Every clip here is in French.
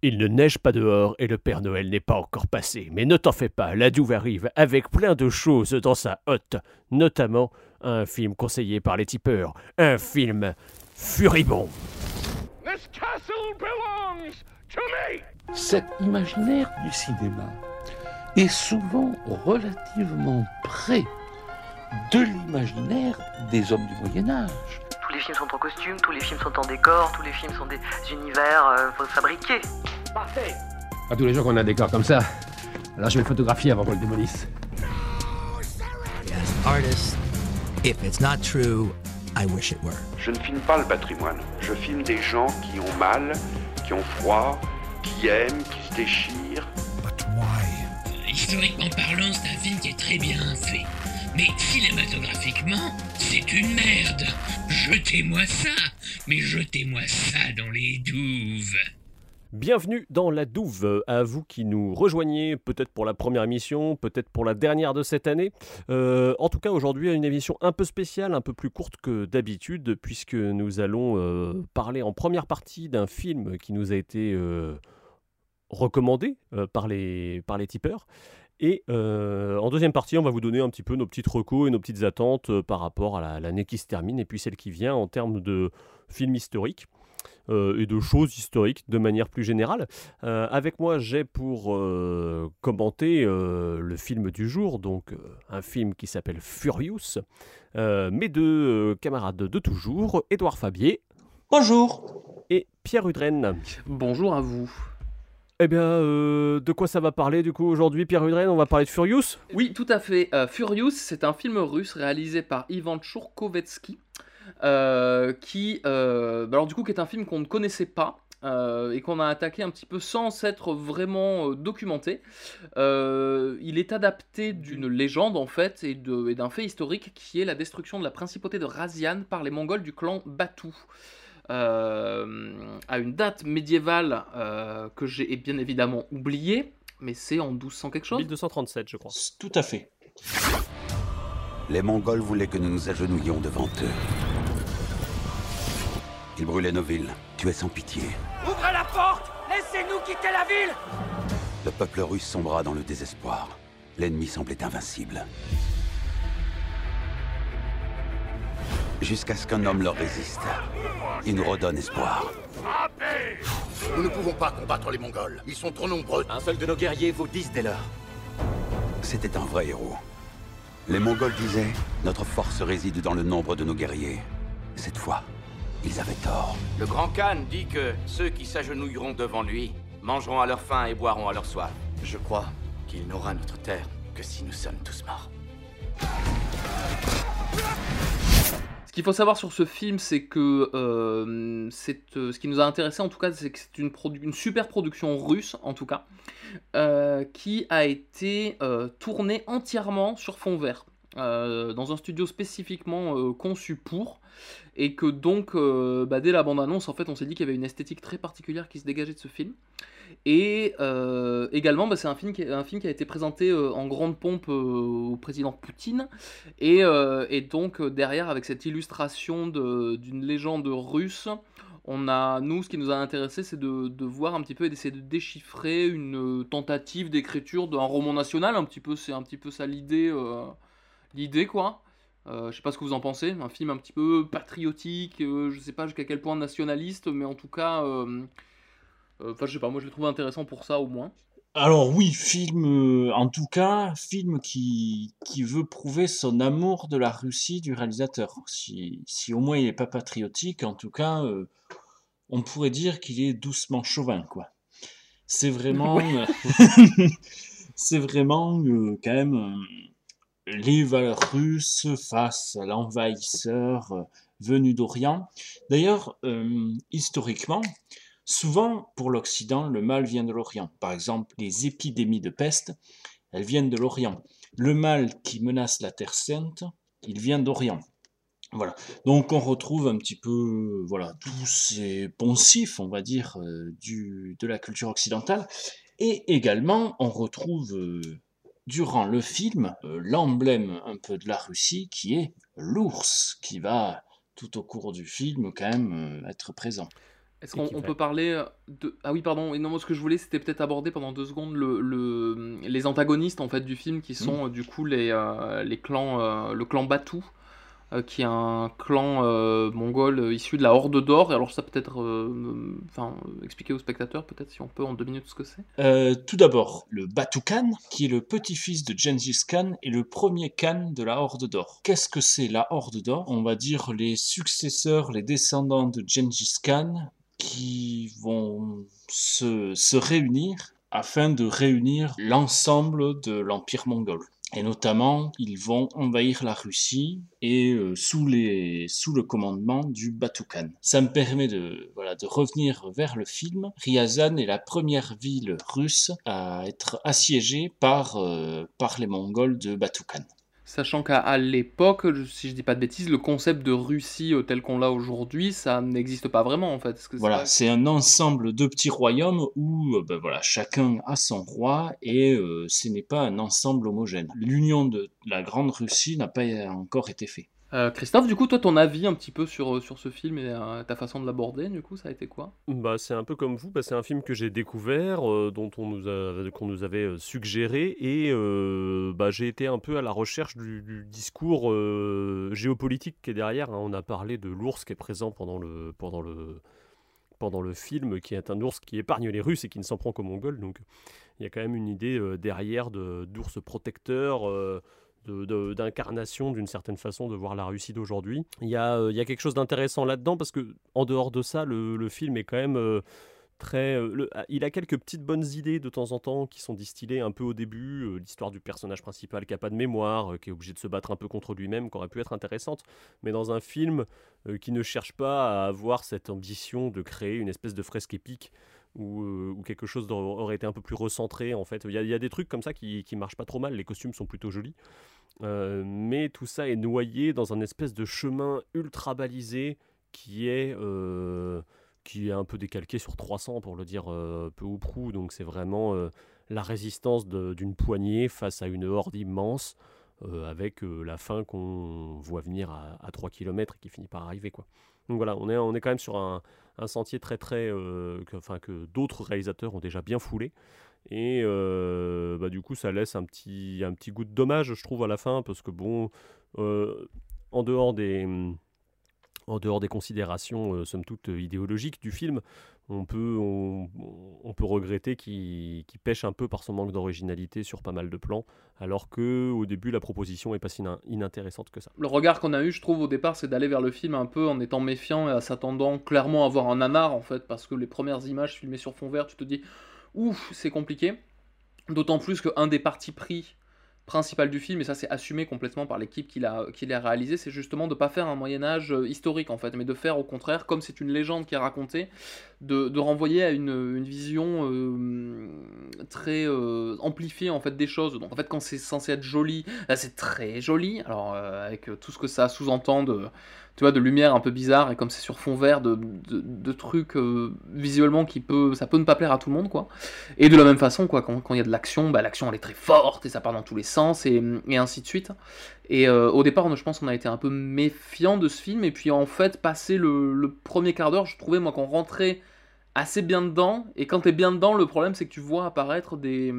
Il ne neige pas dehors et le Père Noël n'est pas encore passé. Mais ne t'en fais pas, la Douve arrive avec plein de choses dans sa hotte, notamment un film conseillé par les tipeurs, un film furibond. Cet imaginaire du cinéma est souvent relativement près de l'imaginaire des hommes du Moyen Âge tous les films sont en costume, tous les films sont en décor, tous les films sont des univers euh, fabriqués. Parfait Pas tous les jours qu'on a un décor comme ça. Alors je vais le photographier avant qu'on le démolisse. Je ne filme pas le patrimoine. Je filme des gens qui ont mal, qui ont froid, qui aiment, qui se déchirent. Historiquement parlant, c'est un film qui est très bien fait. Mais cinématographiquement, c'est une merde. Jetez-moi ça, mais jetez-moi ça dans les douves. Bienvenue dans la douve, à vous qui nous rejoignez peut-être pour la première émission, peut-être pour la dernière de cette année. Euh, en tout cas aujourd'hui une émission un peu spéciale, un peu plus courte que d'habitude, puisque nous allons euh, parler en première partie d'un film qui nous a été euh, recommandé par, les, par les tipeurs. Et euh, en deuxième partie, on va vous donner un petit peu nos petites recos et nos petites attentes euh, par rapport à l'année qui se termine et puis celle qui vient en termes de films historiques. Euh, et de choses historiques de manière plus générale. avec moi, j'ai pour commenter le film du jour, donc un film qui s'appelle Furious. mes deux camarades de toujours, Édouard Fabier. Bonjour. Et Pierre Udren. Bonjour à vous. Eh bien, euh, de quoi ça va parler du coup aujourd'hui, Pierre Udren On va parler de Furious? Oui, tout à fait. Euh, Furious, c'est un film russe réalisé par Ivan Tchourkovetsky, euh, qui, bah alors du coup, qui est un film qu'on ne connaissait pas. et qu'on a attaqué un petit peu sans s'être vraiment documenté. il est adapté d'une légende en fait et d'un fait historique qui est la destruction de la principauté de Razian par les Mongols du clan Batu. Euh, à une date médiévale euh, que j'ai bien évidemment oubliée, mais c'est en 1200 quelque chose 1237, je crois. Tout à fait. Les Mongols voulaient que nous nous agenouillions devant eux. Ils brûlaient nos villes, tuaient sans pitié. Ouvrez la porte Laissez-nous quitter la ville Le peuple russe sombra dans le désespoir. L'ennemi semblait invincible. Jusqu'à ce qu'un homme leur résiste. Il nous redonne espoir. Nous ne pouvons pas combattre les Mongols. Ils sont trop nombreux. Un seul de nos guerriers vaut dix dès leurs. C'était un vrai héros. Les Mongols disaient Notre force réside dans le nombre de nos guerriers. Cette fois, ils avaient tort. Le grand Khan dit que ceux qui s'agenouilleront devant lui mangeront à leur faim et boiront à leur soif. Je crois qu'il n'aura notre terre que si nous sommes tous morts. Qu'il faut savoir sur ce film, c'est que euh, euh, ce qui nous a intéressé en tout cas, c'est que c'est une, une, super production russe en tout cas, euh, qui a été tournée entièrement sur fond vert. dans un studio spécifiquement conçu pour, et que donc bah, dès la bande-annonce, en fait, on s'est dit qu'il y avait une esthétique très particulière qui se dégageait de ce film. Et euh, également, bah, c'est un film, qui, a été présenté euh, en grande pompe euh, au président Poutine. Et, donc, derrière, avec cette illustration d'une légende russe, on a, nous, ce qui nous a intéressé, c'est de, voir un petit peu et d'essayer de déchiffrer une tentative d'écriture d'un roman national. Un petit peu, c'est un petit peu ça l'idée, l'idée quoi. je sais pas ce que vous en pensez, un film un petit peu patriotique, je sais pas jusqu'à quel point nationaliste, mais en tout cas euh, enfin, je sais pas, moi je l'ai trouvé intéressant pour ça au moins. Alors oui, film, euh, en tout cas, film qui, qui veut prouver son amour de la Russie du réalisateur. Si, si au moins il n'est pas patriotique, en tout cas, euh, on pourrait dire qu'il est doucement chauvin, quoi. C'est vraiment, c'est vraiment quand même les valeurs russes face à l'envahisseur venu d'Orient. D'ailleurs, historiquement, Souvent, pour l'Occident, le mal vient de l'Orient. Par exemple, les épidémies de peste, elles viennent de l'Orient. Le mal qui menace la Terre sainte, il vient d'Orient. Voilà. Donc on retrouve un petit peu voilà tous ces poncifs, on va dire, euh, de la culture occidentale. Et également, on retrouve euh, durant le film euh, l'emblème un peu de la Russie qui est l'ours, qui va tout au cours du film quand même être présent. Est-ce qu'on peut parler de... Ah oui, pardon, non, moi, ce que je voulais, c'était peut-être aborder pendant deux secondes le, les antagonistes en fait, du film, qui sont mmh. du coup les, les clans, le clan Batou, euh, qui est un clan euh, mongol euh, issu de la Horde d'Or. Alors ça peut-être, enfin, expliquer aux spectateurs peut-être si on peut en deux minutes ce que c'est. tout d'abord, le Batu Khan, qui est le petit-fils de Gengis Khan et le premier Khan de la Horde d'Or. Qu'est-ce que c'est la Horde d'Or? On va dire les successeurs, les descendants de Gengis Khan qui vont se, se réunir afin de réunir l'ensemble de l'Empire mongol. Et notamment, ils vont envahir la Russie et euh, sous, les, sous le commandement du Batoukan. Ça me permet de, voilà, de revenir vers le film. Ryazan est la première ville russe à être assiégée par, euh, par les Mongols de Batoukan. Sachant qu'à l'époque, si je dis pas de bêtises, le concept de Russie euh, tel qu'on l'a aujourd'hui, ça n'existe pas vraiment en fait. voilà, c'est un ensemble de petits royaumes où euh, ben voilà, chacun a son roi et euh, ce n'est pas un ensemble homogène. L'union de la Grande Russie n'a pas encore été faite. Euh, Christophe, du coup, toi, ton avis un petit peu sur, euh, sur ce film et euh, ta façon de l'aborder, du coup, ça a été quoi? Bah, C'est un peu comme vous, bah, c'est un film que j'ai découvert, dont on nous, a, qu'on nous avait suggéré, et bah, j'ai été un peu à la recherche du, discours géopolitique qui est derrière. Hein. On a parlé de l'ours qui est présent pendant le, pendant, le, pendant le film, qui est un ours qui épargne les Russes et qui ne s'en prend qu'aux Mongols, donc il y a quand même une idée derrière d'ours protecteur d'incarnation d'une certaine façon de voir la Russie d'aujourd'hui. Il y a, euh, il y a quelque chose d'intéressant là-dedans parce que en dehors de ça, le, le film est quand même euh, très. Euh, ah, il a quelques petites bonnes idées de temps en temps qui sont distillées un peu au début. L'histoire du personnage principal qui a pas de mémoire, qui est obligé de se battre un peu contre lui-même, qui aurait pu être intéressante. Mais dans un film qui ne cherche pas à avoir cette ambition de créer une espèce de fresque épique. Ou, quelque chose aurait été un peu plus recentré en fait. Il y, a, y a des trucs comme ça qui, qui marchent pas trop mal, les costumes sont plutôt jolis. Euh, mais tout ça est noyé dans un espèce de chemin ultra balisé qui est, euh, qui est un peu décalqué sur 300 pour le dire euh, peu ou prou. Donc c'est vraiment la résistance d'une poignée face à une horde immense. avec la fin qu'on voit venir à, à, 3 km et qui finit par arriver. Quoi. Donc voilà, on est, on est quand même sur un, un sentier très très... que, enfin, que d'autres réalisateurs ont déjà bien foulé. Et euh, bah, du coup, ça laisse un petit, un petit goût de dommage, je trouve, à la fin, parce que bon, euh, en dehors des en dehors des considérations, euh, somme toute, idéologiques du film, on peut, regretter qu'il pêche un peu par son manque d'originalité sur pas mal de plans, alors que au début, la proposition est pas si inintéressante que ça. Le regard qu'on a eu, je trouve, au départ, c'est d'aller vers le film un peu en étant méfiant et en s'attendant clairement à avoir un nanar, en fait, parce que les premières images filmées sur fond vert, tu te dis ouf, c'est compliqué. D'autant plus qu'un des partis pris principal du film, et ça c'est assumé complètement par l'équipe qui l'a réalisé, c'est justement de ne pas faire un Moyen Âge euh, historique en fait, mais de faire au contraire, comme c'est une légende qui est racontée, de, renvoyer à une, vision euh, très euh, amplifiée en fait des choses. Donc en fait quand c'est censé être joli, là c'est très joli, alors avec tout ce que ça sous-entend de tu vois, de lumière un peu bizarre et comme c'est sur fond vert, de, de, trucs euh, visuellement qui peut, ça peut ne pas plaire à tout le monde, quoi. Et de la même façon, quoi, quand il y a de l'action, bah, l'action elle est très forte et ça part dans tous les sens et, ainsi de suite. Et euh, au départ, je pense qu'on a été un peu méfiant de ce film et puis en fait, passé le, le premier quart d'heure, je trouvais moi qu'on rentrait assez bien dedans. Et quand t'es bien dedans, le problème c'est que tu vois apparaître des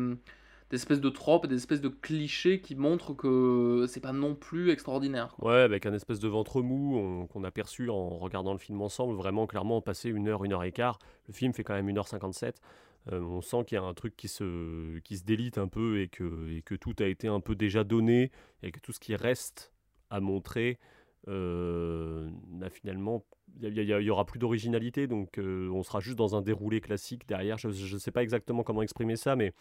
des espèces de tropes, des espèces de clichés qui montrent que c'est pas non plus extraordinaire. Ouais, avec un espèce de ventre mou qu'on a perçu en regardant le film ensemble, vraiment clairement passer une heure, une heure et quart. Le film fait quand même 1h57. Euh, on sent qu'il y a un truc qui se, qui se délite un peu et que, et que tout a été un peu déjà donné et que tout ce qui reste à montrer euh, n'a finalement il y, aura plus d'originalité donc euh, on sera juste dans un déroulé classique derrière je ne sais pas exactement comment exprimer ça mais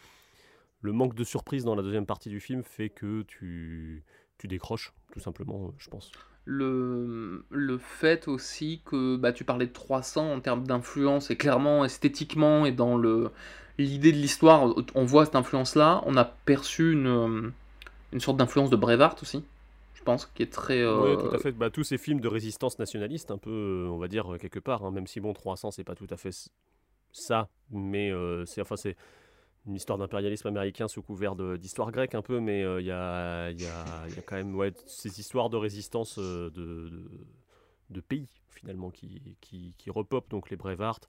le manque de surprise dans la deuxième partie du film fait que tu, tu décroches, tout simplement, je pense. Le, le fait aussi que bah, tu parlais de 300 en termes d'influence, et clairement, esthétiquement, et dans le l'idée de l'histoire, on voit cette influence-là. On a perçu une, une sorte d'influence de Brevard aussi, je pense, qui est très... Oui, tout à fait. Bah, tous ces films de résistance nationaliste, un peu, on va dire, quelque part, hein, même si, bon, 300, c'est pas tout à fait ça, mais euh, c'est... Enfin, c'est une histoire d'impérialisme américain sous couvert d'histoire grecque un peu, mais euh, il y, a, y, a, y, a, quand même ouais, ces histoires de résistance euh, de, de pays finalement qui, qui, qui repopent, donc les Braveheart.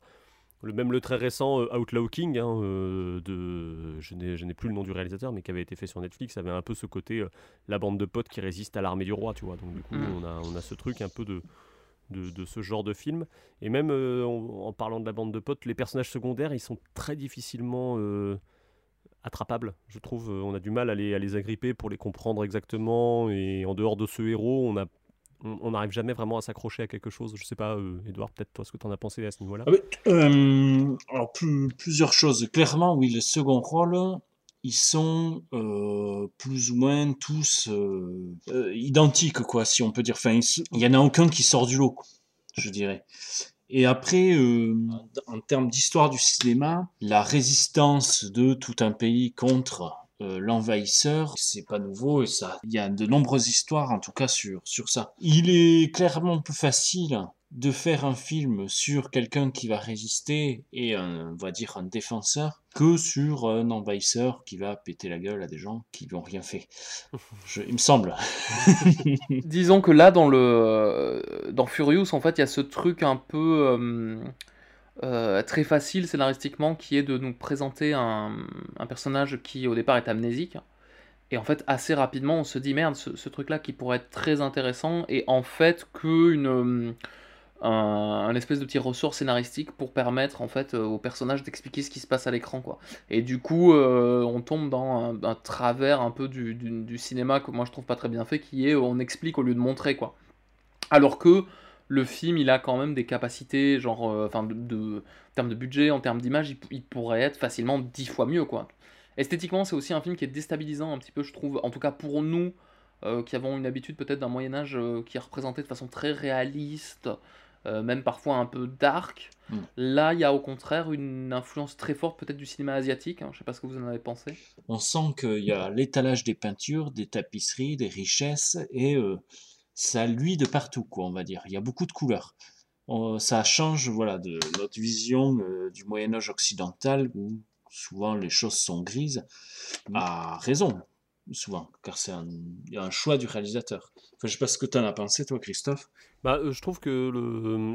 Le, même le très récent euh, Outlawking, hein, euh, de, je n'ai plus le nom du réalisateur, mais qui avait été fait sur Netflix, avait un peu ce côté la bande de potes qui résiste à l'armée du roi, tu vois. Donc du coup, Mm. on, a, on a ce truc un peu de, de, ce genre de film. Et même euh, en, parlant de la bande de potes, les personnages secondaires, ils sont très difficilement euh, attrapables, je trouve. Euh, On a du mal à les, à les agripper pour les comprendre exactement. Et en dehors de ce héros, on a on n'arrive jamais vraiment à s'accrocher à quelque chose. Je sais pas, Edouard, peut-être toi, ce que tu en as pensé à ce niveau-là? Ah alors plus- plusieurs choses. Clairement, oui, les seconds rôles, ils sont euh, plus ou moins tous euh, euh, identiques, quoi, si on peut dire. Enfin, il y en a aucun qui sort du lot, je dirais. Et après, euh, en termes d'histoire du cinéma, la résistance de tout un pays contre l'envahisseur, c'est pas nouveau et ça, il y a de nombreuses histoires, en tout cas sur sur ça. Il est clairement plus facile de faire un film sur quelqu'un qui va résister et un, on va dire un défenseur que sur un envahisseur qui va péter la gueule à des gens qui lui ont rien fait. Je- il me semble. Disons que là, dans le euh, dans Furious, en fait, il y a ce truc un peu euh, euh, très facile scénaristiquement qui est de nous présenter un, un personnage qui au départ est amnésique. Et en fait, assez rapidement, on se dit merde, ce, ce truc-là qui pourrait être très intéressant est en fait que une, un, espèce de petit ressort scénaristique pour permettre en fait euh, au personnage d'expliquer ce qui se passe à l'écran quoi. Et du coup, euh, on tombe dans un, travers un peu du, cinéma que moi je trouve pas très bien fait, qui est on explique au lieu de montrer quoi. Alors que le film, il a quand même des capacités, genre, euh, enfin, de, en termes de budget, en termes d'image, il, il pourrait être facilement dix fois mieux, quoi. Esthétiquement, c'est aussi un film qui est déstabilisant un petit peu, je trouve, en tout cas pour nous, qui avons une habitude peut-être d'un Moyen-Âge euh, qui est représenté de façon très réaliste, euh, même parfois un peu dark. Mm. Là, il y a au contraire une influence très forte peut-être du cinéma asiatique, hein, je sais pas ce que vous en avez pensé. On sent qu'il y a l'étalage des peintures, des tapisseries, des richesses, et euh, ça luit de partout, quoi, on va dire. Il y a beaucoup de couleurs. On- ça change, voilà, de notre vision euh, du Moyen Âge occidental, où souvent les choses sont grises, à raison, souvent, car c'est un, un choix du réalisateur. Enfin, je sais pas ce que tu en as pensé, toi, Christophe. Bah, euh, je trouve que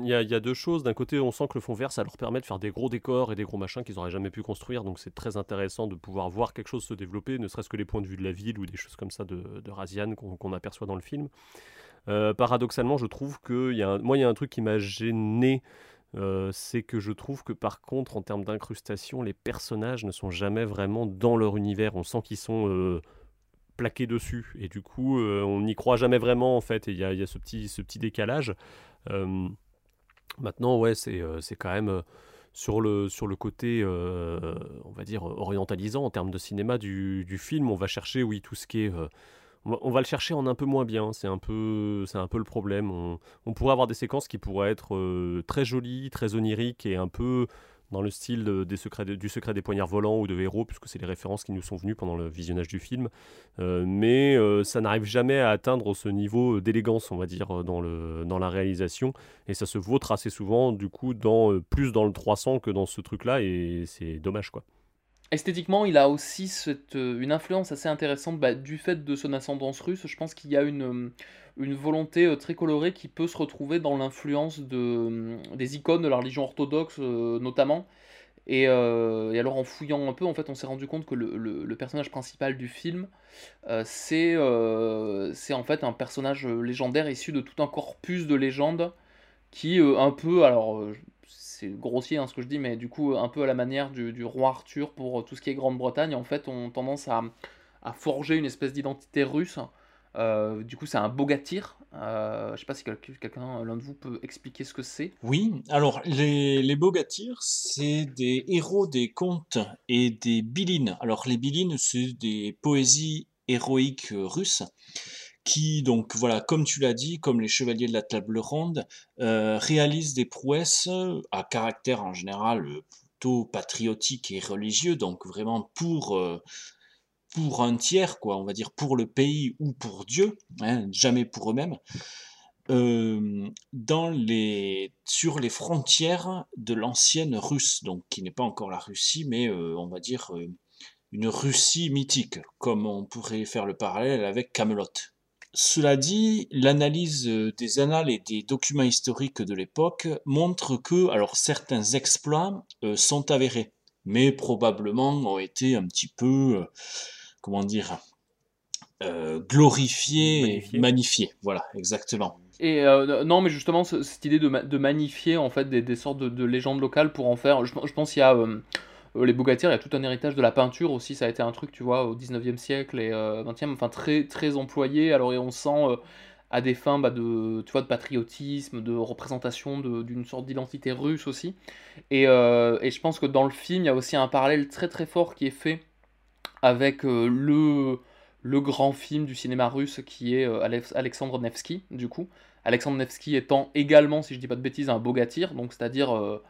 il y, a, deux choses. D'un côté, on sent que le fond vert, ça leur permet de faire des gros décors et des gros machins qu'ils n'auraient jamais pu construire. Donc c'est très intéressant de pouvoir voir quelque chose se développer, ne serait-ce que les points de vue de la ville ou des choses comme ça de, de Razian qu'on aperçoit dans le film. Euh, paradoxalement, je trouve que y a un- moi, il y a un truc qui m'a gêné. euh, c'est que je trouve que par contre, en termes d'incrustation, les personnages ne sont jamais vraiment dans leur univers. On sent qu'ils sont plaqués dessus. Et du coup, euh, on n'y croit jamais vraiment, en fait. Et il y a, y a ce, petit, ce petit décalage. Euh, maintenant, ouais, c'est euh, c'est quand même sur le, sur le côté, on va dire, orientalisant en termes de cinéma du, du film. On va chercher, oui, tout ce qui est. on va, on va le chercher en un peu moins bien, c'est un peu, c'est un peu le problème. On, on pourrait avoir des séquences qui pourraient être très jolies, très oniriques et un peu dans le style de- des secrets du secret des poignards volants ou de héros, puisque c'est les références qui nous sont venues pendant le visionnage du film. Euh, mais euh, ça n'arrive jamais à atteindre ce niveau d'élégance, on va dire, dans, le, dans la réalisation. Et ça se vautre assez souvent, du coup, euh, plus dans le 300 que dans ce truc-là, et c'est dommage, quoi. Esthétiquement, il a aussi euh, une influence assez intéressante bah, du fait de son ascendance russe. Je pense qu'il y a une, euh, une volonté euh, très colorée qui peut se retrouver dans l'influence de, euh, des icônes de la religion orthodoxe, euh, notamment. Et, euh, et alors, en fouillant un peu, en fait, on s'est rendu compte que le, personnage principal du film, c'est en fait un personnage légendaire issu de tout un corpus de légendes qui, un peu, alors c'est grossier hein, ce que je dis, mais du coup, un peu à la manière du, roi Arthur pour tout ce qui est Grande-Bretagne, en fait, ont tendance à forger une espèce d'identité russe. Euh, du coup, c'est un bogatir. Euh, je sais pas si quel- quelqu'un, l'un de vous, peut expliquer ce que c'est. Oui, alors les, les Bogatirs, c'est des héros des contes et des bilines. Alors les bilines, c'est des poésies héroïques euh, russes qui, donc voilà, comme tu l'as dit, comme les chevaliers de la table ronde, euh, réalisent des prouesses euh, à caractère en général euh, plutôt patriotique et religieux, donc vraiment pour, euh, pour un tiers, quoi, on va dire pour le pays ou pour Dieu, hein, jamais pour eux-mêmes euh, les, sur les frontières de l'ancienne Russe, donc qui n'est pas encore la Russie, mais euh, on va dire euh, une Russie mythique, comme on pourrait faire le parallèle avec Camelot. Cela dit, l'analyse des annales et des documents historiques de l'époque montre que alors certains exploits sont avérés, mais probablement ont été un petit peu, comment dire, glorifiés, et magnifiés. Voilà, exactement. Et non, mais justement, cette idée de, magnifier en fait des, sortes de, légendes locales pour en faire. Je, pense qu'il y a euh, les Bougatires, il y a tout un héritage de la peinture aussi, ça a été un truc, tu vois, au 19e siècle et 20e, euh, enfin très, très employé. Alors, et on sent euh, à des fins bah, de, tu vois, de patriotisme, de représentation d'une sorte d'identité russe aussi. Et, et, je pense que dans le film, il y a aussi un parallèle très très fort qui est fait avec le, le grand film du cinéma russe qui est Alexandre Nevsky, du coup. Alexandre Nevsky étant également, si je dis pas de bêtises, un bogatir, donc c'est-à-dire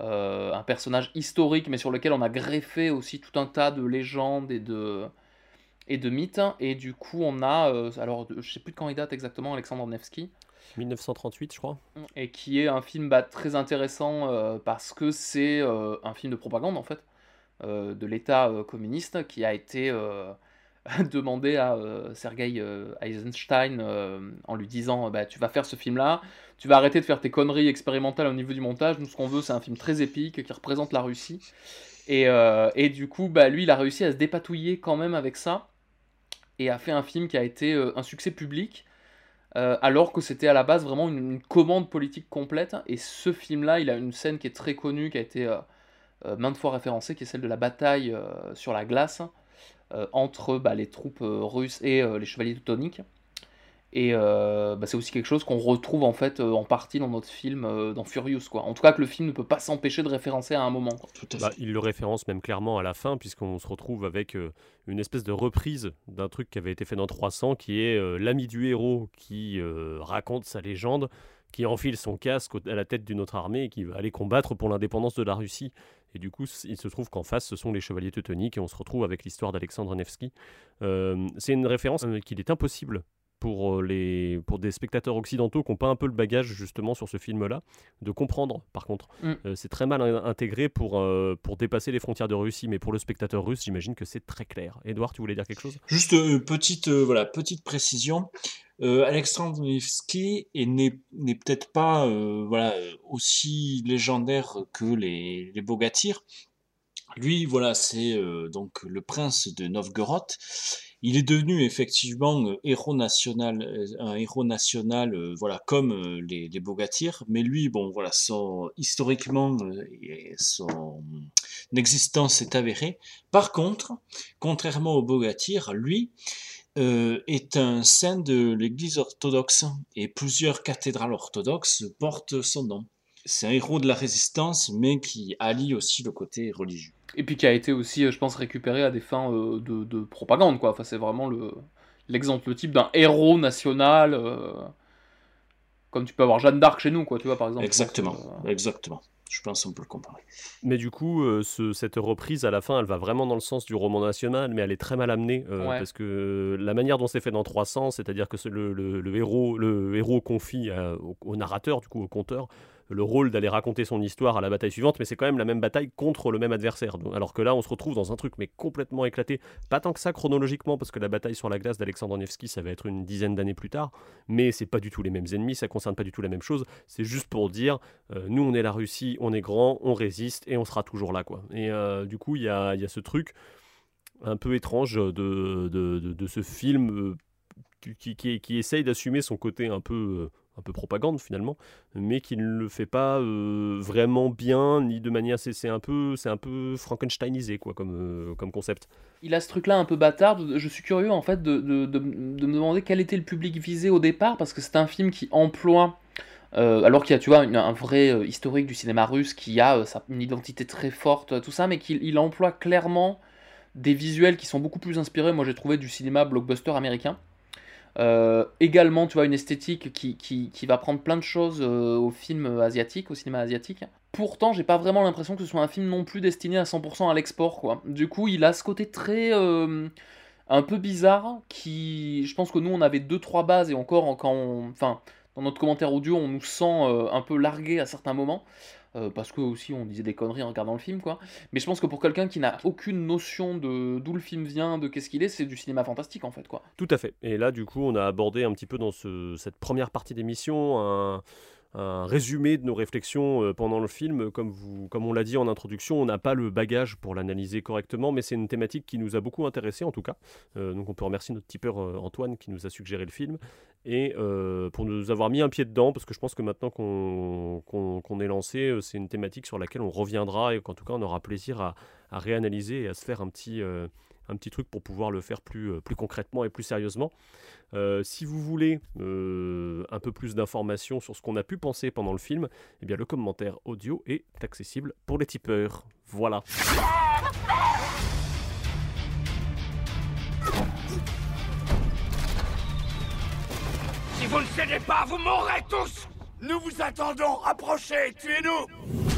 euh, un personnage historique, mais sur lequel on a greffé aussi tout un tas de légendes et de, et de mythes. Et du coup, on a, euh, alors je sais plus de quand il date exactement, Alexandre Nevsky. 1938, je crois. Et qui est un film bah, très intéressant euh, parce que c'est un film de propagande en fait, de l'État communiste qui a été demander à euh, Sergei euh, Eisenstein euh, en lui disant bah, Tu vas faire ce film-là, tu vas arrêter de faire tes conneries expérimentales au niveau du montage. Nous, ce qu'on veut, c'est un film très épique qui représente la Russie. Et, et du coup, bah, lui, il a réussi à se dépatouiller quand même avec ça et a fait un film qui a été un succès public. alors que c'était à la base vraiment une, commande politique complète. Et ce film-là, il a une scène qui est très connue, qui a été maintes fois référencée, qui est celle de la bataille sur la glace, euh, entre bah, les troupes euh, russes et euh, les chevaliers teutoniques. Et bah, c'est aussi quelque chose qu'on retrouve en fait en partie dans notre film, dans Furious. Quoi. En tout cas, que le film ne peut pas s'empêcher de référencer à un moment. Bah, il le référence même clairement à la fin, puisqu'on se retrouve avec une espèce de reprise d'un truc qui avait été fait dans 300, qui est l'ami du héros qui raconte sa légende, qui enfile son casque à la tête d'une autre armée et qui va aller combattre pour l'indépendance de la Russie. Et du coup, il se trouve qu'en face, ce sont les chevaliers teutoniques et on se retrouve avec l'histoire d'Alexandre Nevsky. Euh, c'est une référence euh, qu'il est impossible pour, euh, les, pour des spectateurs occidentaux qui n'ont pas un peu le bagage justement sur ce film-là, de comprendre par contre. Mm. c'est très mal intégré pour, pour dépasser les frontières de Russie, mais pour le spectateur russe, j'imagine que c'est très clair. Edouard, tu voulais dire quelque chose? Juste une petite, voilà, petite précision. Alexandre Nevsky n'est peut-être pas voilà, aussi légendaire que les, les Bogatirs. Lui, voilà, c'est donc le prince de Novgorod. Il est devenu effectivement héros national, un héros national, voilà, comme les, les Bogatirs. Mais lui, bon, voilà, son, historiquement, son existence est avérée. Par contre, contrairement aux Bogatirs, lui, euh, est un saint de l'Église orthodoxe et plusieurs cathédrales orthodoxes portent son nom. C'est un héros de la résistance, mais qui allie aussi le côté religieux. Et puis qui a été aussi, euh, je pense, récupéré à des fins euh, de, propagande, quoi. Enfin, c'est vraiment le, l'exemple type d'un héros national, comme tu peux avoir Jeanne d'Arc chez nous, quoi, tu vois, par exemple. Exactement, exactement je pense qu'on peut le comparer. Mais du coup, euh, cette reprise à la fin, elle va vraiment dans le sens du roman national, mais elle est très mal amenée euh, parce que la manière dont c'est fait dans 300, c'est-à-dire que le, le, héros, le héros confie au, narrateur, du coup au conteur, le rôle d'aller raconter son histoire à la bataille suivante, mais c'est quand même la même bataille contre le même adversaire. Alors que là, on se retrouve dans un truc mais complètement éclaté. Pas tant que ça chronologiquement, parce que la bataille sur la glace d'Alexandre Nevsky, ça va être une dizaine d'années plus tard, mais c'est pas du tout les mêmes ennemis, ça concerne pas du tout la même chose. C'est juste pour dire, euh, nous on est la Russie, on est grand, on résiste et on sera toujours là, quoi. Et euh, du coup, il y a, ce truc un peu étrange de, ce film euh, qui, essaye d'assumer son côté un peu un peu propagande finalement, mais qui ne le fait pas euh, vraiment bien, ni de manière. C'est un peu, peu Frankensteinisé quoi, comme, euh, comme concept. Il a ce truc-là un peu bâtard. Je suis curieux en fait de, de, de, me demander quel était le public visé au départ, parce que c'est un film qui emploie. Euh, alors qu'il y a, tu vois, un vrai historique du cinéma russe qui a une identité très forte, tout ça, mais qu'il emploie clairement des visuels qui sont beaucoup plus inspirés, moi j'ai trouvé, du cinéma blockbuster américain. Euh, également, tu vois, une esthétique qui, qui, va prendre plein de choses euh, au film asiatique, au cinéma asiatique. Pourtant, j'ai pas vraiment l'impression que ce soit un film non plus destiné à 100% à l'export, quoi. Du coup, il a ce côté très... Euh, un peu bizarre, qui... Je pense que nous, on avait deux trois bases, et encore, quand on... Enfin, dans notre commentaire audio, on nous sent un peu largué à certains moments. Euh, parce que aussi on disait des conneries en regardant le film, quoi. Mais je pense que pour quelqu'un qui n'a aucune notion de d'où le film vient, de qu'est-ce qu'il est, c'est du cinéma fantastique en fait, quoi. Tout à fait. Et là, du coup, on a abordé un petit peu dans ce, cette première partie d'émission un un résumé de nos réflexions euh, pendant le film. Comme, vous, comme on l'a dit en introduction, on n'a pas le bagage pour l'analyser correctement, mais c'est une thématique qui nous a beaucoup intéressé en tout cas. Euh, donc on peut remercier notre tipeur euh, Antoine qui nous a suggéré le film et pour nous avoir mis un pied dedans, parce que je pense que maintenant qu'on est lancé, c'est une thématique sur laquelle on reviendra et qu'en tout cas on aura plaisir à, à réanalyser et à se faire un petit un petit truc pour pouvoir le faire plus, euh, concrètement et plus sérieusement. Euh, si vous voulez euh, un peu plus d'informations sur ce qu'on a pu penser pendant le film, eh le commentaire audio est accessible pour les tipeurs. Voilà. Si vous ne cédez pas, vous mourrez tous Nous vous attendons Approchez Tuez-nous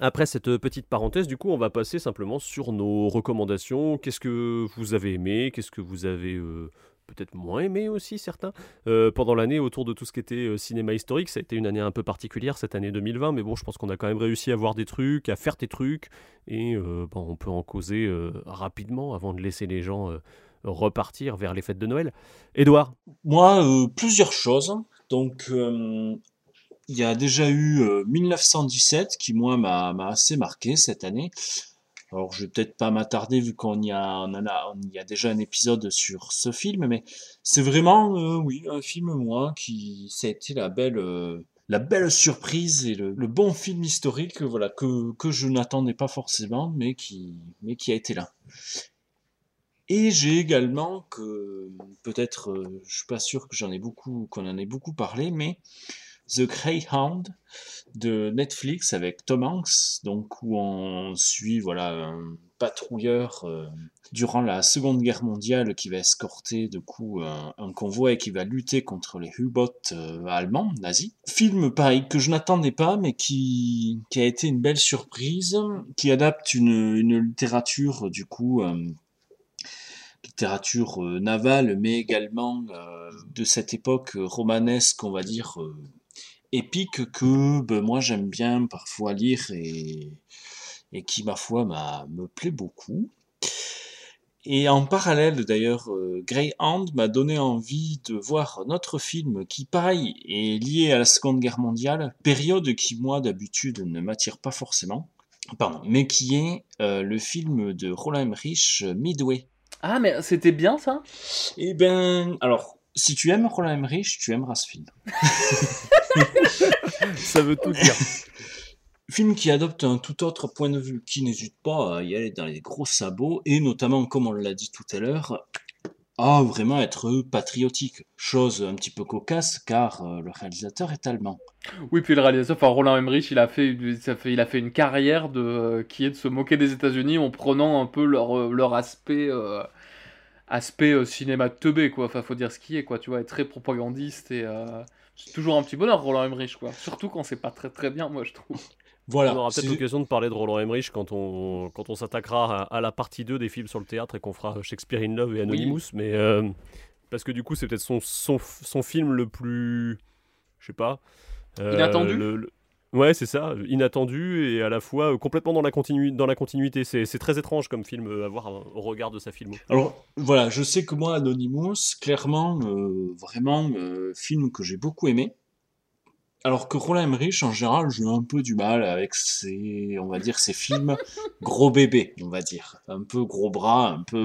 Après cette petite parenthèse, du coup, on va passer simplement sur nos recommandations. Qu'est-ce que vous avez aimé? Qu'est-ce que vous avez euh, peut-être moins aimé aussi, certains? Euh, Pendant l'année, autour de tout ce qui était euh, cinéma historique, ça a été une année un peu particulière, cette année 2020, mais bon, je pense qu'on a quand même réussi à voir des trucs, à faire des trucs, et bon, on peut en causer rapidement avant de laisser les gens repartir vers les fêtes de Noël. Édouard? Moi, plusieurs choses. Donc, il y a déjà eu 1917 qui, moi, m'a assez marqué cette année. Alors, je vais peut-être pas m'attarder vu qu'on y a, y a déjà un épisode sur ce film, mais c'est vraiment, oui, un film, moi, qui, ça a été la belle, la belle surprise et le, bon film historique, voilà, que, que je n'attendais pas forcément, mais qui, mais qui a été là. Et j'ai également que, peut-être, je suis pas sûr que j'en ai beaucoup, qu'on en ait beaucoup parlé, mais The Greyhound de Netflix avec Tom Hanks, donc où on suit voilà un patrouilleur euh, durant la Seconde Guerre mondiale qui va escorter de coup un, convoi et qui va lutter contre les U-boats euh, allemands nazis. Film pareil que je n'attendais pas mais qui, qui a été une belle surprise, qui adapte une, une littérature du coup euh, littérature navale, mais également de cette époque romanesque, on va dire, épique que ben, moi j'aime bien parfois lire et, et qui, ma foi, me plaît beaucoup. Et en parallèle, d'ailleurs, euh, Greyhound m'a donné envie de voir notre film qui, pareil, est lié à la Seconde Guerre mondiale, période qui, moi, d'habitude, ne m'attire pas forcément, pardon, mais qui est euh, le film de Roland Emmerich, Midway. Ah, mais c'était bien ça? Eh ben, alors, si tu aimes Roland Emmerich, tu aimeras ce film. Ça veut tout dire. Film qui adopte un tout autre point de vue, qui n'hésite pas à y aller dans les gros sabots, et notamment, comme on l'a dit tout à l'heure, à vraiment être patriotique. Chose un petit peu cocasse, car euh, le réalisateur est allemand. Oui, puis le réalisateur, enfin Roland Emmerich, il a fait, il a fait une carrière de, euh, qui est de se moquer des États-Unis en prenant un peu leur, euh, leur aspect aspect euh, cinéma teubé, quoi. Enfin, faut dire ce qui est, quoi. Tu vois, être très propagandiste et euh, c'est toujours un petit bonheur, Roland Emmerich, quoi. Surtout quand c'est pas très très bien, moi, je trouve. Voilà. On aura peut-être l'occasion de parler de Roland Emmerich quand on, quand on s'attaquera à, la partie 2 des films sur le théâtre et qu'on fera Shakespeare in Love et Anonymous. Mais euh, parce que du coup, c'est peut-être son, son, son, film le plus. Je sais pas. Inattendu le, Ouais, c'est ça, inattendu et à la fois euh, complètement dans la, dans la continuité. C'est très étrange comme film euh, à voir au regard de sa film. Alors voilà, je sais que moi, Anonymous, clairement, euh, vraiment, film que j'ai beaucoup aimé. Alors que Roland Emmerich, en général, j'ai un peu du mal avec ses, on va dire, ses films gros bébés, on va dire. Un peu gros bras, un peu.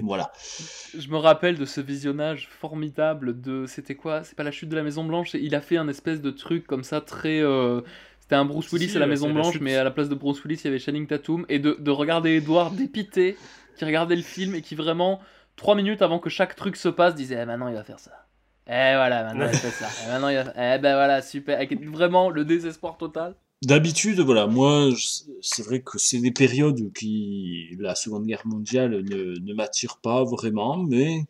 voilà. Je me rappelle de ce visionnage formidable de. C'était quoi? C'est pas la chute de la Maison Blanche Il a fait un espèce de truc comme ça, très. Euh, c'était un Bruce Willis à la Maison Blanche, mais à la place de Bruce Willis, il y avait Channing Tatum. Et de, de regarder Edouard dépité, qui regardait le film et qui vraiment, trois minutes avant que chaque truc se passe, disait ah, maintenant il va faire ça. Et eh, voilà, maintenant il fait ça. Et maintenant il Eh ben voilà, super. Avec vraiment le désespoir total. D'habitude, voilà, moi, c'est vrai que c'est des périodes qui, la Seconde Guerre mondiale ne, ne m'attire pas vraiment, mais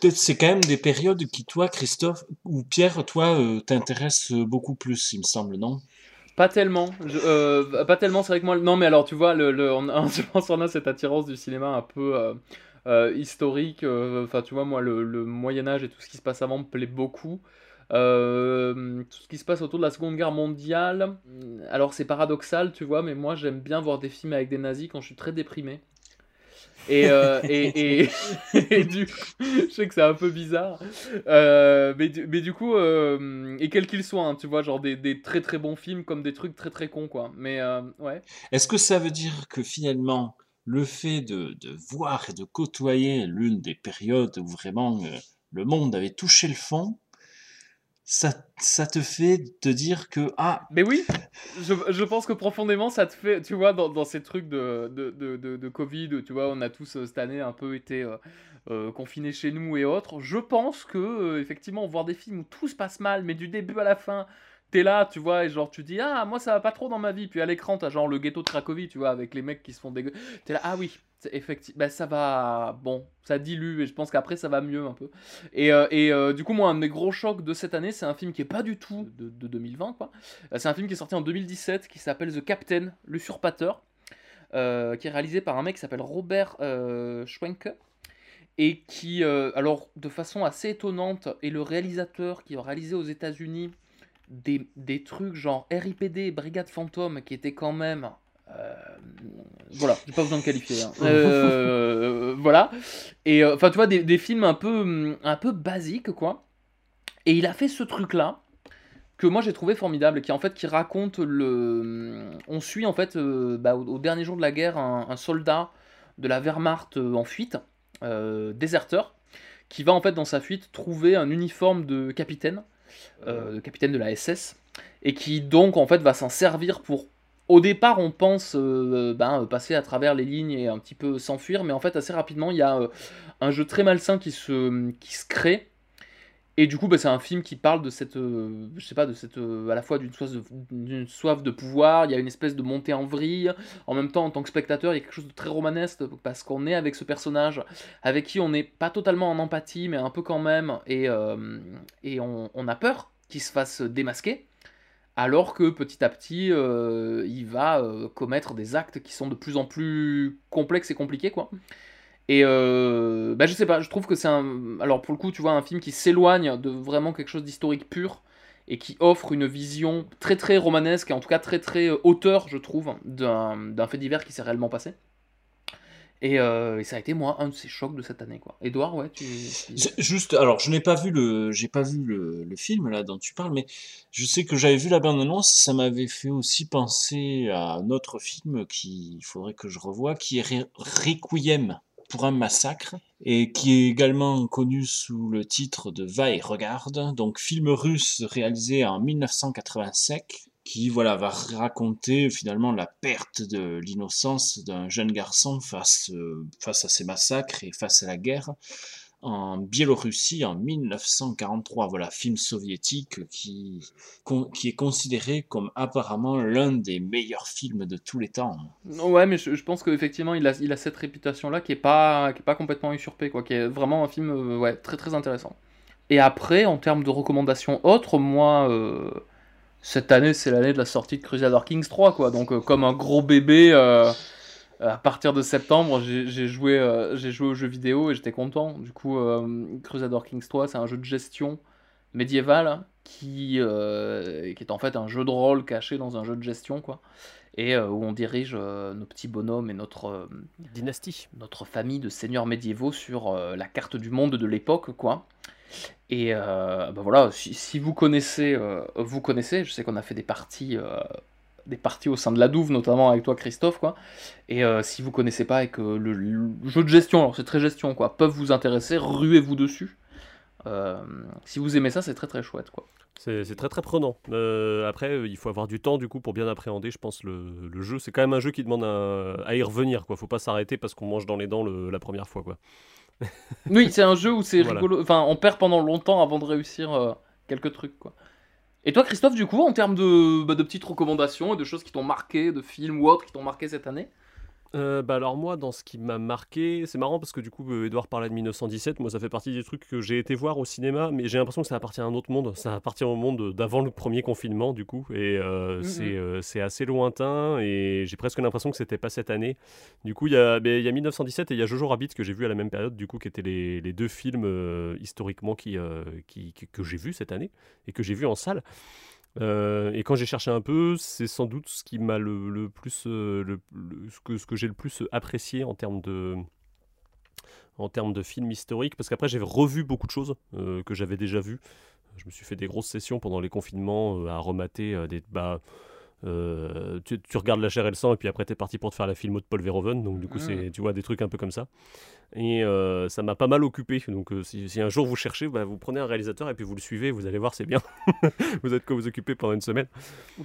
peut-être c'est quand même des périodes qui, toi, Christophe, ou Pierre, toi, euh, t'intéressent beaucoup plus, il me semble, non? Pas tellement. Euh, pas tellement, c'est vrai que moi, non, mais alors, tu vois, le, le on, je pense qu'on a cette attirance du cinéma un peu... Euh, historique. Enfin, tu vois, moi, le, le Moyen Âge et tout ce qui se passe avant me plaît beaucoup. Euh, tout ce qui se passe autour de la Seconde Guerre mondiale. Alors c'est paradoxal, tu vois, mais moi j'aime bien voir des films avec des nazis quand je suis très déprimé. Et, euh, et, du coup, je sais que c'est un peu bizarre, euh, mais, du, mais du coup, et quel qu'il soit, hein, tu vois, genre des, des, très très bons films comme des trucs très très cons, quoi. Mais ouais. Est-ce que ça veut dire que finalement, le fait de, de voir et de côtoyer l'une des périodes où vraiment le monde avait touché le fond, ça, ça te fait te dire que ah mais oui je, je, pense que profondément ça te fait tu vois dans, dans ces trucs de, de, de, Covid tu vois on a tous euh, cette année un peu été euh, euh, confinés chez nous et autres je pense que effectivement voir des films où tout se passe mal mais du début à la fin t'es là, tu vois, et genre tu dis ah moi ça va pas trop dans ma vie, puis à l'écran t'as genre le ghetto de Cracovie, tu vois, avec les mecs qui se font dégueu. T'es là ah oui, effectivement, bah, ça va, bon, ça dilue et je pense qu'après ça va mieux un peu. Et, euh, et euh, du coup moi un de mes gros chocs de cette année, c'est un film qui est pas du tout de, 2020 quoi. Euh, c'est un film qui est sorti en 2017 qui s'appelle The Captain, l'usurpateur, qui est réalisé par un mec qui s'appelle Robert Schwenke et qui, alors de façon assez étonnante, est le réalisateur qui a réalisé aux États-Unis des, des, trucs genre RIPD, Brigade Fantôme, qui était quand même. Euh, voilà, j'ai pas besoin de qualifier. Hein. Euh, voilà. Et euh, enfin, tu vois, des, des, films un peu, un peu basiques, quoi. Et il a fait ce truc-là que moi j'ai trouvé formidable, qui en fait qui raconte le. On suit en fait bah, au, dernier jour de la guerre un, un soldat de la Wehrmacht en fuite, déserteur, qui va en fait dans sa fuite trouver un uniforme de capitaine euh, capitaine de la SS, et qui donc en fait va s'en servir pour au départ, on pense euh, ben, passer à travers les lignes et un petit peu s'enfuir, mais en fait, assez rapidement, il y a euh, un jeu très malsain qui se crée et du coup, bah, c'est un film qui parle de cette, euh, je sais pas, de cette, euh, à la fois d'une soif, de, pouvoir. Il y a une espèce de montée en vrille. En même temps, en tant que spectateur, il y a quelque chose de très romanesque parce qu'on est avec ce personnage, avec qui on n'est pas totalement en empathie, mais un peu quand même, et, euh, on, on, a peur qu'il se fasse démasquer. Alors que petit à petit, il va commettre des actes qui sont de plus en plus complexes et compliqués, quoi. Et euh, bah, je sais pas, je trouve que c'est un. Alors pour le coup, tu vois, un film qui s'éloigne de vraiment quelque chose d'historique pur et qui offre une vision très très romanesque et en tout cas très très euh, auteur, je trouve, d'un fait divers qui s'est réellement passé. Euh, et, ça a été moi un de ces chocs de cette année quoi. Edouard, ouais, tu. Juste, alors je n'ai pas vu le, j'ai pas vu le, le, film là dont tu parles, mais je sais que j'avais vu la bande annonce, ça m'avait fait aussi penser à un autre film qu'il faudrait que je revoie, qui est Requiem pour un massacre et qui est également connu sous le titre de Va et regarde, donc film russe réalisé en 1985 qui voilà va raconter finalement la perte de l'innocence d'un jeune garçon face, euh, face à ces massacres et face à la guerre en Biélorussie en 1943. Voilà, film soviétique qui, qui est considéré comme apparemment l'un des meilleurs films de tous les temps. Ouais, mais je, pense qu'effectivement, il a, il a cette réputation-là qui est pas, est pas complètement usurpée, quoi, qui est vraiment un film euh, ouais, très très intéressant. Et après, en termes de recommandations autres, moi, euh, cette année, c'est l'année de la sortie de Crusader Kings 3, quoi. Donc, euh, comme un gros bébé à partir de septembre, j'ai joué, euh, j'ai joué aux jeux vidéo et j'étais content. Du coup, euh, Crusader Kings 3, c'est un jeu de gestion médiéval qui, euh, qui est en fait un jeu de rôle caché dans un jeu de gestion, quoi. Et où on dirige nos petits bonhommes et notre dynastie, notre famille de seigneurs médiévaux sur la carte du monde de l'époque, quoi. Et ben voilà, si, si vous connaissez, vous connaissez, je sais qu'on a fait des parties des parties au sein de la Douve, notamment avec toi Christophe, quoi. Et euh, si vous connaissez pas et que le, jeu de gestion, alors c'est très gestion, quoi, peuvent vous intéresser, ruez-vous dessus. Euh, si vous aimez ça, c'est très très chouette, quoi. C'est très très prenant. Euh, après, il faut avoir du temps du coup pour bien appréhender, je pense, le, jeu. C'est quand même un jeu qui demande à, y revenir, quoi. Faut pas s'arrêter parce qu'on mange dans les dents la première fois, quoi. oui, c'est un jeu où c'est rigolo. Enfin, on perd pendant longtemps avant de réussir quelques trucs, quoi. Et toi, Christophe, du coup, en termes de, bah, de petites recommandations et de choses qui t'ont marqué, de films ou autres qui t'ont marqué cette année? Euh, bah alors moi, dans ce qui m'a marqué, c'est marrant parce que du coup, euh, Edouard parlait de 1917, moi ça fait partie des trucs que j'ai été voir au cinéma, mais j'ai l'impression que ça appartient à un autre monde, ça appartient au monde d'avant le premier confinement du coup, et euh, c'est c'est assez lointain, et j'ai presque l'impression que c'était pas cette année. Du coup, il y, a, ben, y a 1917 et il y a Jojo Rabbit que j'ai vu à la même période, du coup, qui étaient les, les deux films historiquement qui, qui, que j'ai vus cette année, et que j'ai vus en salle. Euh, et quand j'ai cherché un peu, c'est sans doute ce qui m'a le, plus, euh, que, j'ai le plus apprécié en termes de, en termes films historiques, parce qu'après j'ai revu beaucoup de choses euh, que j'avais déjà vues. Je me suis fait des grosses sessions pendant les confinements à remater des, bah, euh, tu, regardes la chair et le sang et puis après t'es parti pour te faire la filmo de Paul Verhoeven. Donc du coup c'est mm. tu vois des trucs un peu comme ça. Et euh, ça m'a pas mal occupé. Donc euh, si, un jour vous cherchez bah, vous prenez un réalisateur et puis vous le suivez vous allez voir c'est bien. Vous êtes quoi vous occuper pendant une semaine.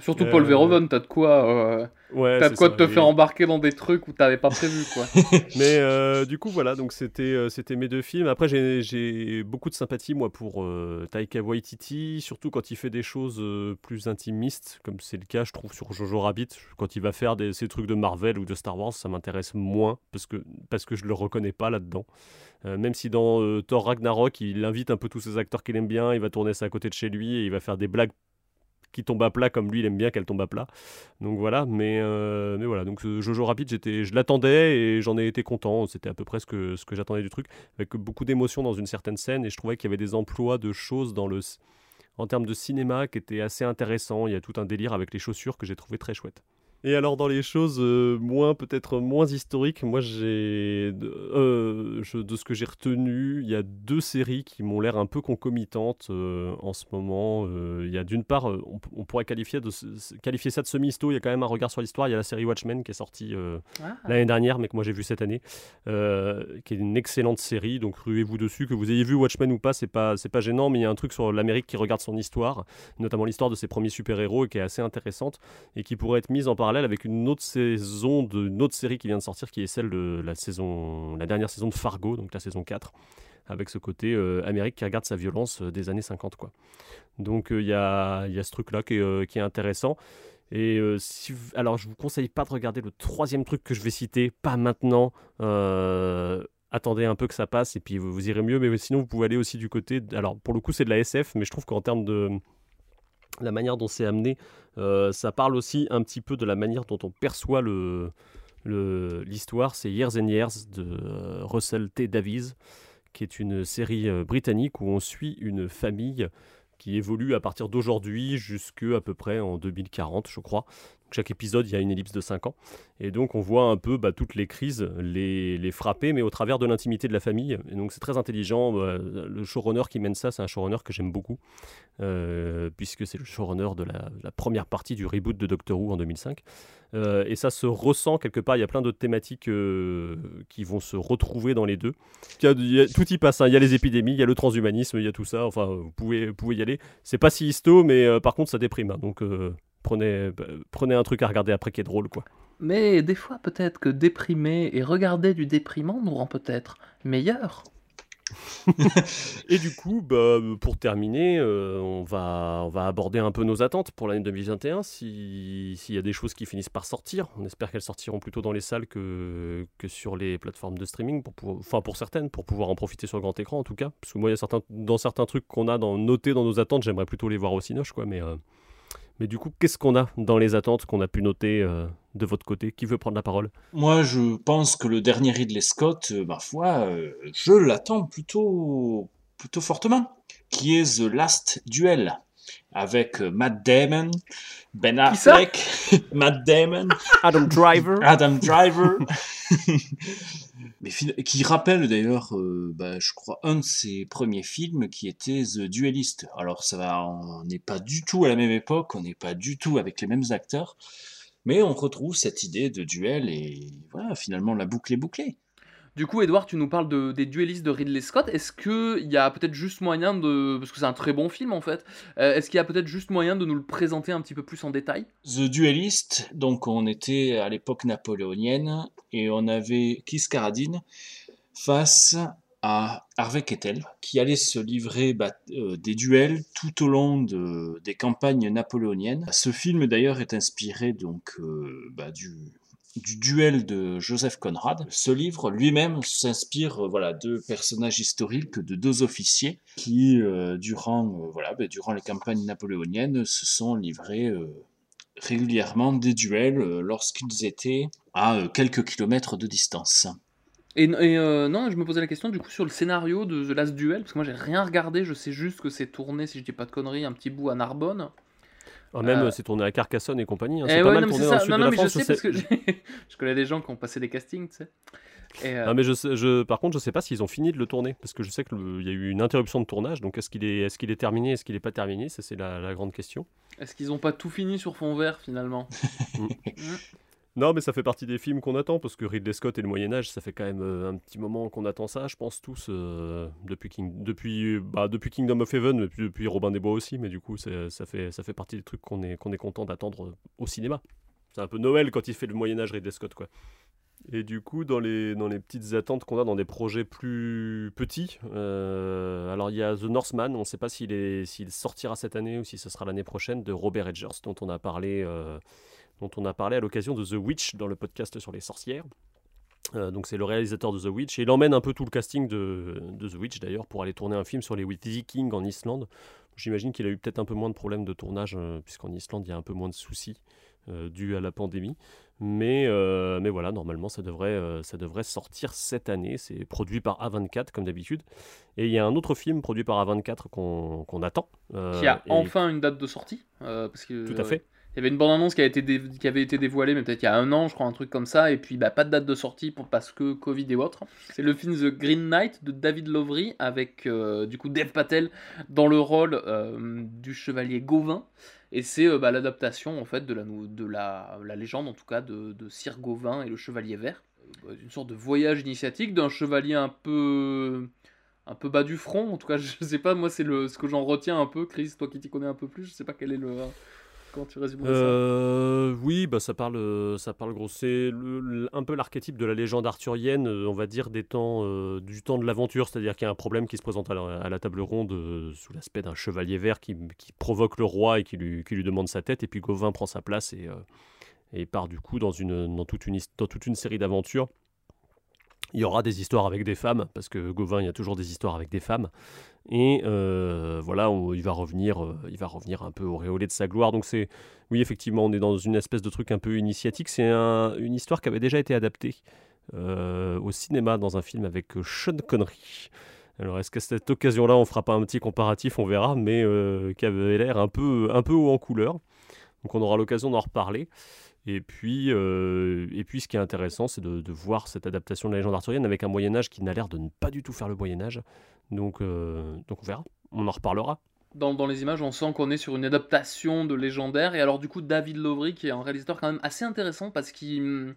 Surtout Paul Verhoeven t'as de quoi ouais, t'as de quoi te faire embarquer dans des trucs où t'avais pas prévu quoi. Mais du coup voilà. Donc c'était c'était mes deux films. Après j'ai beaucoup de sympathie moi pour Taika Waititi surtout quand il fait des choses plus intimistes comme c'est le cas je trouve sur Jojo Rabbit. Quand il va faire des, ces trucs de Marvel ou de Star Wars, ça m'intéresse moins parce que, parce que je le reconnais pas là-dedans. Euh, même si dans euh, Thor Ragnarok, il invite un peu tous ces acteurs qu'il aime bien, il va tourner ça à côté de chez lui et il va faire des blagues qui tombent à plat comme lui il aime bien qu'elles tombent à plat. Donc voilà, mais, euh, mais voilà, donc Jojo Rabbit, j'étais, je l'attendais et j'en ai été content. C'était à peu près ce que, ce que j'attendais du truc, avec beaucoup d'émotions dans une certaine scène et je trouvais qu'il y avait des emplois de choses dans le en termes de cinéma qui était assez intéressant. Il y a tout un délire avec les chaussures que j'ai trouvé très chouette. Et alors dans les choses euh, moins peut-être moins historiques, moi j'ai euh, de ce que j'ai retenu, il y a deux séries qui m'ont l'air un peu concomitantes euh, en ce moment. Il y a d'une part, on, pourrait qualifier, de, qualifier ça de semi-histo. Il y a quand même un regard sur l'histoire. Il y a la série Watchmen qui est sortie ah. l'année dernière, mais que moi j'ai vu cette année, qui est une excellente série. Donc ruez-vous dessus, que vous ayez vu Watchmen ou pas, c'est pas c'est pas gênant, mais il y a un truc sur l'Amérique qui regarde son histoire, notamment l'histoire de ses premiers super-héros, qui est assez intéressante et qui pourrait être mise en parallèle avec une autre saison d'une autre série qui vient de sortir, qui est celle de la saison, la dernière saison de Fargo, donc la saison 4, avec ce côté euh, Amérique qui regarde sa violence euh, des années 50, quoi. Donc euh, il y, a, ce truc-là qui, qui, est intéressant. Et alors je vous conseille pas de regarder le troisième truc que je vais citer, pas maintenant. attendez un peu que ça passe et puis vous, irez mieux. Mais sinon, vous pouvez aller aussi du côté. Alors, pour le coup, c'est de la SF, mais je trouve qu'en termes de, la manière dont c'est amené, euh, ça parle aussi un petit peu de la manière dont on perçoit l'histoire. C'est Years and Years de euh, Russell T. Davies, qui est une série euh, britannique où on suit une famille qui évolue à partir d'aujourd'hui jusqu'à peu près en 2040, je crois. Chaque épisode, il y a une ellipse de 5 ans. Et donc, on voit un peu bah, toutes les crises les, frapper, mais au travers de l'intimité de la famille. Et donc, c'est très intelligent. Bah, le showrunner qui mène ça, c'est un showrunner que j'aime beaucoup, euh, puisque c'est le showrunner de la, première partie du reboot de Doctor Who en 2005. Euh, et ça se ressent quelque part. Il y a plein d'autres thématiques euh, qui vont se retrouver dans les deux. tout y passe. Hein. Il y a les épidémies, il y a le transhumanisme, il y a tout ça. Enfin, vous pouvez, y aller. C'est pas si histo, mais par contre, ça déprime. Hein. Donc, prenez, prenez un truc à regarder après qui est drôle, quoi. Mais des fois, peut-être que déprimer et regarder du déprimant nous rend peut-être meilleurs. et du coup, bah, pour terminer, euh, on, va, on va aborder un peu nos attentes pour l'année 2021. S'il y a des choses qui finissent par sortir, on espère qu'elles sortiront plutôt dans les salles que, que sur les plateformes de streaming, pour, enfin pour certaines, pour pouvoir en profiter sur grand écran en tout cas. Parce que moi, il y a certains, dans certains trucs qu'on a dans, notés dans nos attentes, j'aimerais plutôt les voir au Cinoche, quoi. Mais, euh, mais du coup, qu'est-ce qu'on a dans les attentes qu'on a pu noter euh, de votre côté Qui veut prendre la parole? Moi, je pense que le dernier Ridley Scott, euh, ma foi, euh, je l'attends plutôt, plutôt fortement, qui est The Last Duel avec Matt Damon, Ben Affleck, Matt Damon, Adam Driver, Adam Driver, qui rappelle d'ailleurs, euh, bah, je crois, un de ses premiers films qui était The Duelist. Alors ça va, on n'est pas du tout à la même époque, on n'est pas du tout avec les mêmes acteurs, mais on retrouve cette idée de duel et voilà, finalement la boucle est bouclée. Du coup, Edouard, tu nous parles de, des duellistes de Ridley Scott. Est-ce qu'il y a peut-être juste moyen de. Parce que c'est un très bon film en fait. Euh, est-ce qu'il y a peut-être juste moyen de nous le présenter un petit peu plus en détail? The Duelist, donc on était à l'époque napoléonienne et on avait Kiss Carradine face à Harvey Kettel qui allait se livrer bah, euh, des duels tout au long des campagnes napoléoniennes. Ce film d'ailleurs est inspiré donc euh, bah, du du duel de Joseph Conrad. Ce livre lui-même s'inspire voilà de personnages historiques, de deux officiers qui durant voilà ben, durant les campagnes napoléoniennes se sont livrés régulièrement des duels lorsqu'ils étaient à quelques kilomètres de distance. Et, euh, non, je me posais la question du coup sur le scénario de The Last Duel, parce que moi j'ai rien regardé, je sais juste que c'est tourné, si je dis pas de conneries, un petit bout à Narbonne. Ah, même euh... c'est tourné à Carcassonne et compagnie, hein. c'est eh pas mal tourné dans le sud non, de la France. Je sais parce que je connais des gens qui ont passé des castings, tu sais. Euh... Non, mais je, je, par contre, je sais pas s'ils ont fini de le tourner, parce que je sais qu'il y a eu une interruption de tournage, donc est-ce qu'il est, est, qu'il est terminé, est-ce qu'il est pas terminé, ça c'est la, la, grande question. Est-ce qu'ils ont pas tout fini sur fond vert finalement? Mm. Non, mais ça fait partie des films qu'on attend, parce que Ridley Scott et le Moyen-Âge, ça fait quand même euh, un petit moment qu'on attend ça, je pense tous, euh, depuis, depuis, bah, depuis Kingdom of Heaven, mais depuis Robin des Bois aussi, mais du coup, ça fait, ça fait partie des trucs qu'on est, qu'on est content d'attendre au cinéma. C'est un peu Noël quand il fait le Moyen-Âge Ridley Scott, quoi. Et du coup, dans les, dans les petites attentes qu'on a dans des projets plus petits, euh, alors il y a The Northman, on ne sait pas s'il sortira cette année ou si ce sera l'année prochaine, de Robert Edgers, dont on a parlé dont on a parlé à l'occasion de The Witch dans le podcast sur les sorcières. Euh, donc c'est le réalisateur de The Witch et il emmène un peu tout le casting de, The Witch d'ailleurs pour aller tourner un film sur les Vikings en Islande. J'imagine qu'il a eu peut-être un peu moins de problèmes de tournage euh, puisqu'en Islande il y a un peu moins de soucis euh, dus à la pandémie. Mais, mais voilà, normalement ça devrait, ça devrait sortir cette année. C'est produit par A24 comme d'habitude. Et il y a un autre film produit par A24 qu'on attend. Qui a enfin une date de sortie. parce que, tout à fait. Il y avait une bande-annonce qui, avait été dévoilée, mais peut-être il y a un an, je crois, un truc comme ça. Et puis, bah, pas de date de sortie parce que Covid et autres. C'est le film The Green Knight de David Lowery, avec euh, du coup Dev Patel dans le rôle euh, du chevalier Gauvin. Et c'est euh, bah, l'adaptation, en fait, de, la, de la, la, légende, en tout cas, de, de Sir Gauvin et le chevalier vert. Bah, une sorte de voyage initiatique d'un chevalier un peu bas du front. En tout cas, je sais pas, moi, c'est ce que j'en retiens un peu. Chris, toi qui t'y connais un peu plus, je sais pas quel est le euh, Oui, bah ça parle, ça parle gros. C'est un peu l'archétype de la légende arthurienne, euh, on va dire euh, du temps de l'aventure, c'est-à-dire qu'il y a un problème qui se présente à la, table ronde sous l'aspect d'un chevalier vert qui, provoque le roi et qui lui, demande sa tête, et puis Gauvin prend sa place et, part du coup dans toute une série d'aventures il y aura des histoires avec des femmes, parce que Gauvin, il y a toujours des histoires avec des femmes. Et euh, voilà, il, va revenir, euh, il va revenir un peu auréolé de sa gloire. Donc c'est, oui, effectivement, on est dans une espèce de truc un peu initiatique. C'est une histoire qui avait déjà été adaptée euh, au cinéma dans un film avec Sean Connery. Alors est-ce qu'à cette occasion-là, on fera pas un petit comparatif, on verra, mais qui avait l'air un peu, un peu haut en couleur. Donc on aura l'occasion d'en reparler. Et puis, euh, et puis, ce qui est intéressant, c'est de, voir cette adaptation de la légende arthurienne avec un Moyen Âge qui n'a l'air de ne pas du tout faire le Moyen Âge. Donc, euh, donc on verra, on en reparlera. Dans, dans les images, on sent qu'on est sur une adaptation de légendaire. Et alors, du coup, David Lowery, qui est un réalisateur quand même assez intéressant parce qu'il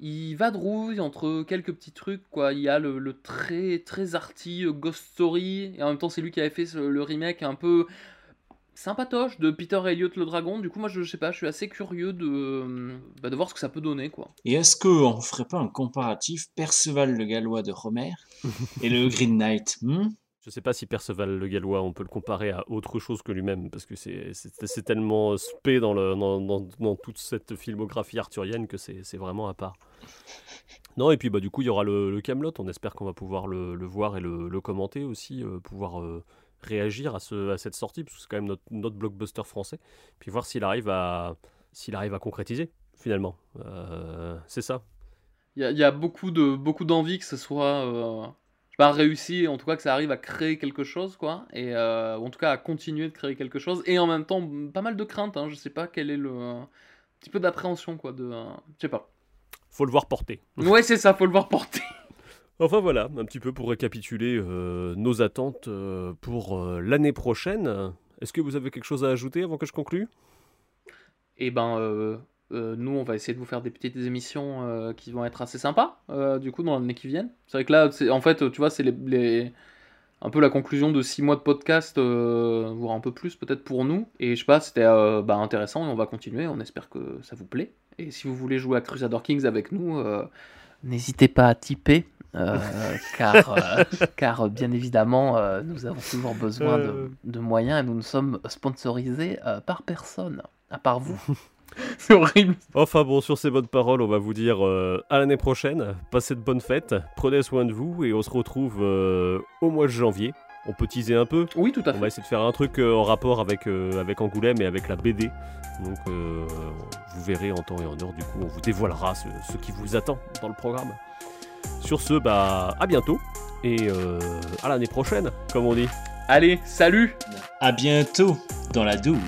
il va de rouille entre quelques petits trucs. Quoi. Il y a le, très, très arty Ghost Story, et en même temps, c'est lui qui avait fait le remake un peu sympatoche de Peter Elliott le dragon. Du coup, moi, je, sais pas, je suis assez curieux de, bah, de voir ce que ça peut donner, quoi. Et est-ce qu'on ferait pas un comparatif Perceval le Gallois de Romer et le Green Knight hmm? Je sais pas si Perceval le Gallois, on peut le comparer à autre chose que lui-même, parce que c'est tellement spé dans, le, dans, dans, toute cette filmographie arthurienne que c'est vraiment à part. Non, et puis bah, du coup, il y aura le, Camelot. On espère qu'on va pouvoir le, le, voir et le, le commenter aussi, euh, pouvoir euh, réagir à, ce, à cette sortie, parce que c'est quand même notre, notre, blockbuster français, puis voir s'il arrive à, s'il arrive à concrétiser, finalement. Euh, c'est ça. Il y, y, a beaucoup, de, beaucoup d'envie que ce soit euh, pas réussi, en tout cas que ça arrive à créer quelque chose, quoi, et euh, en tout cas à continuer de créer quelque chose, et en même temps pas mal de crainte, hein, je sais pas quel est le... Un petit peu d'appréhension, quoi, de... je sais pas. Faut le voir porter. Ouais, c'est ça, faut le voir porter. Enfin voilà, un petit peu pour récapituler euh, nos attentes euh, pour euh, l'année prochaine. Est-ce que vous avez quelque chose à ajouter avant que je conclue? Eh ben, nous, on va essayer de vous faire des petites émissions qui vont être assez sympas, du coup, dans l'année qui vient. C'est vrai que là, en fait, tu vois, c'est un peu la conclusion de six mois de podcast, voire un peu plus peut-être pour nous. Et je sais pas, c'était bah, intéressant et on va continuer. On espère que ça vous plaît. Et si vous voulez jouer à Crusader Kings avec nous, n'hésitez pas à typer euh, car, euh, car bien évidemment, euh, nous avons toujours besoin de, de, moyens et nous ne sommes sponsorisés par personne, à part vous. C'est horrible. Enfin bon, sur ces bonnes paroles, on va vous dire à l'année prochaine. Passez de bonnes fêtes, prenez soin de vous et on se retrouve au mois de janvier. On peut teaser un peu. Oui, tout à fait. On va essayer de faire un truc en rapport avec, avec Angoulême et avec la BD. Donc vous verrez en temps et en heure, du coup, on vous dévoilera ce, ce qui vous attend dans le programme. Sur ce, bah à bientôt et à l'année prochaine, comme on dit. Allez, salut À bientôt dans la douve